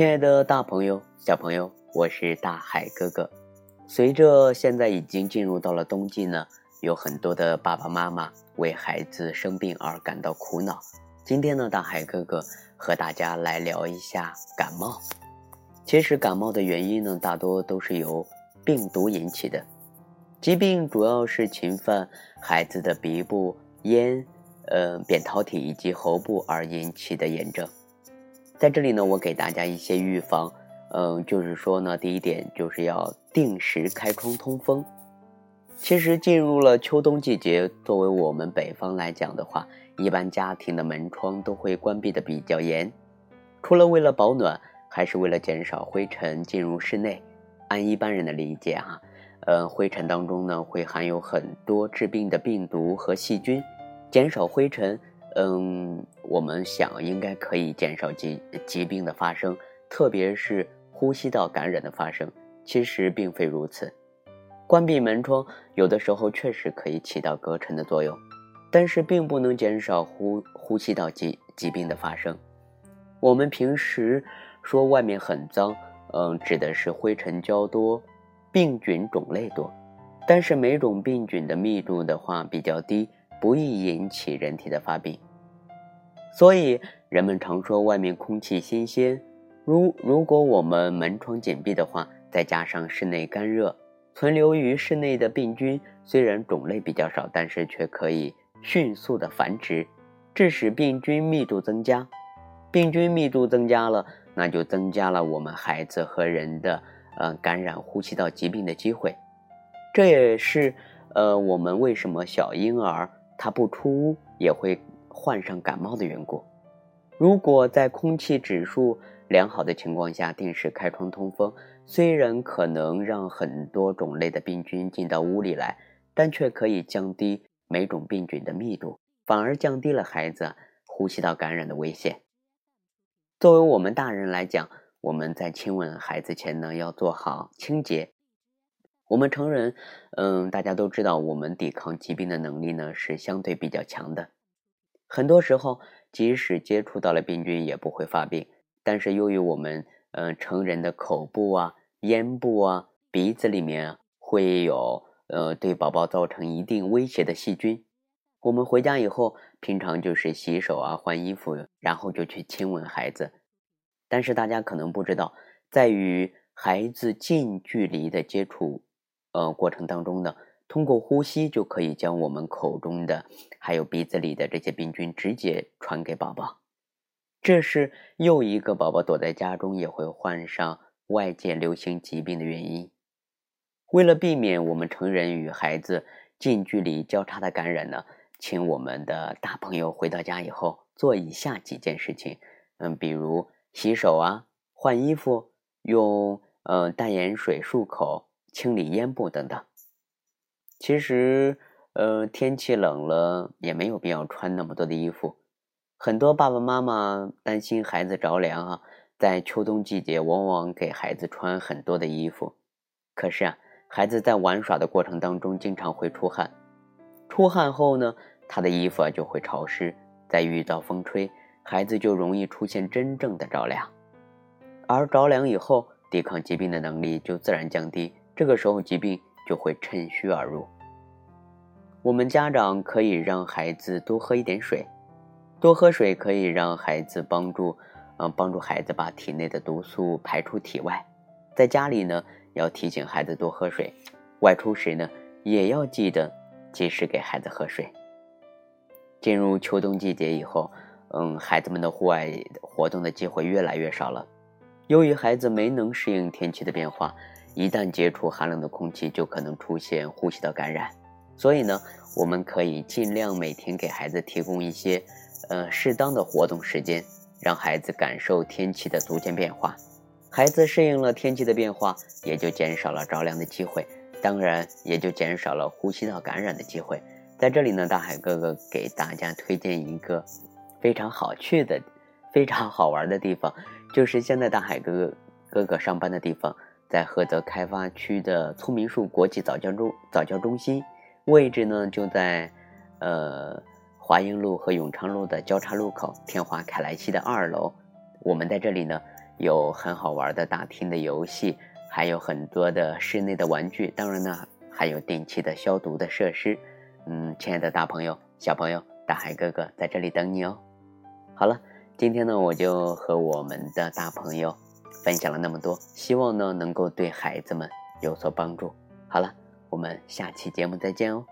亲爱的大朋友、小朋友，我是大海哥哥。随着现在已经进入到了冬季呢，有很多的爸爸妈妈为孩子生病而感到苦恼。今天呢，大海哥哥和大家来聊一下感冒。其实感冒的原因呢，大多都是由病毒引起的。疾病主要是侵犯孩子的鼻部、咽、呃扁桃体以及喉部而引起的炎症。在这里呢，我给大家一些预防，嗯，就是说呢，第一点就是要定时开窗通风。其实进入了秋冬季节，作为我们北方来讲的话，一般家庭的门窗都会关闭的比较严，除了为了保暖，还是为了减少灰尘进入室内。按一般人的理解哈，呃，灰尘当中呢会含有很多致病的病毒和细菌，减少灰尘。嗯，我们想应该可以减少疾疾病的发生，特别是呼吸道感染的发生。其实并非如此，关闭门窗有的时候确实可以起到隔尘的作用，但是并不能减少呼呼吸道疾疾病的发生。我们平时说外面很脏，嗯，指的是灰尘较多，病菌种类多，但是每种病菌的密度的话比较低。不易引起人体的发病，所以人们常说外面空气新鲜。如如果我们门窗紧闭的话，再加上室内干热，存留于室内的病菌虽然种类比较少，但是却可以迅速的繁殖，致使病菌密度增加。病菌密度增加了，那就增加了我们孩子和人的呃感染呼吸道疾病的机会。这也是呃我们为什么小婴儿。他不出屋也会患上感冒的缘故。如果在空气指数良好的情况下定时开窗通风，虽然可能让很多种类的病菌进到屋里来，但却可以降低每种病菌的密度，反而降低了孩子呼吸道感染的危险。作为我们大人来讲，我们在亲吻孩子前呢，要做好清洁。我们成人，嗯，大家都知道，我们抵抗疾病的能力呢是相对比较强的。很多时候，即使接触到了病菌，也不会发病。但是由于我们，嗯，成人的口部啊、咽部啊、鼻子里面会有，呃，对宝宝造成一定威胁的细菌，我们回家以后，平常就是洗手啊、换衣服，然后就去亲吻孩子。但是大家可能不知道，在与孩子近距离的接触。呃，过程当中呢，通过呼吸就可以将我们口中的还有鼻子里的这些病菌直接传给宝宝，这是又一个宝宝躲在家中也会患上外界流行疾病的原因。为了避免我们成人与孩子近距离交叉的感染呢，请我们的大朋友回到家以后做以下几件事情，嗯，比如洗手啊、换衣服、用呃淡盐水漱口。清理咽部等等。其实，呃，天气冷了也没有必要穿那么多的衣服。很多爸爸妈妈担心孩子着凉啊，在秋冬季节往往给孩子穿很多的衣服。可是啊，孩子在玩耍的过程当中经常会出汗，出汗后呢，他的衣服啊就会潮湿，再遇到风吹，孩子就容易出现真正的着凉。而着凉以后，抵抗疾病的能力就自然降低。这个时候疾病就会趁虚而入。我们家长可以让孩子多喝一点水，多喝水可以让孩子帮助，嗯，帮助孩子把体内的毒素排出体外。在家里呢，要提醒孩子多喝水；外出时呢，也要记得及时给孩子喝水。进入秋冬季节以后，嗯，孩子们的户外活动的机会越来越少了。由于孩子没能适应天气的变化。一旦接触寒冷的空气，就可能出现呼吸道感染。所以呢，我们可以尽量每天给孩子提供一些，呃，适当的活动时间，让孩子感受天气的逐渐变化。孩子适应了天气的变化，也就减少了着凉的机会，当然也就减少了呼吸道感染的机会。在这里呢，大海哥哥给大家推荐一个非常好去的、非常好玩的地方，就是现在大海哥哥哥哥上班的地方。在菏泽开发区的聪明树国际早教中早教中心，位置呢就在，呃华英路和永昌路的交叉路口，天华凯莱西的二楼。我们在这里呢，有很好玩的大厅的游戏，还有很多的室内的玩具，当然呢，还有定期的消毒的设施。嗯，亲爱的大朋友、小朋友，大海哥哥在这里等你哦。好了，今天呢，我就和我们的大朋友分享了那么多，希望呢能够对孩子们有所帮助。好了，我们下期节目再见哦。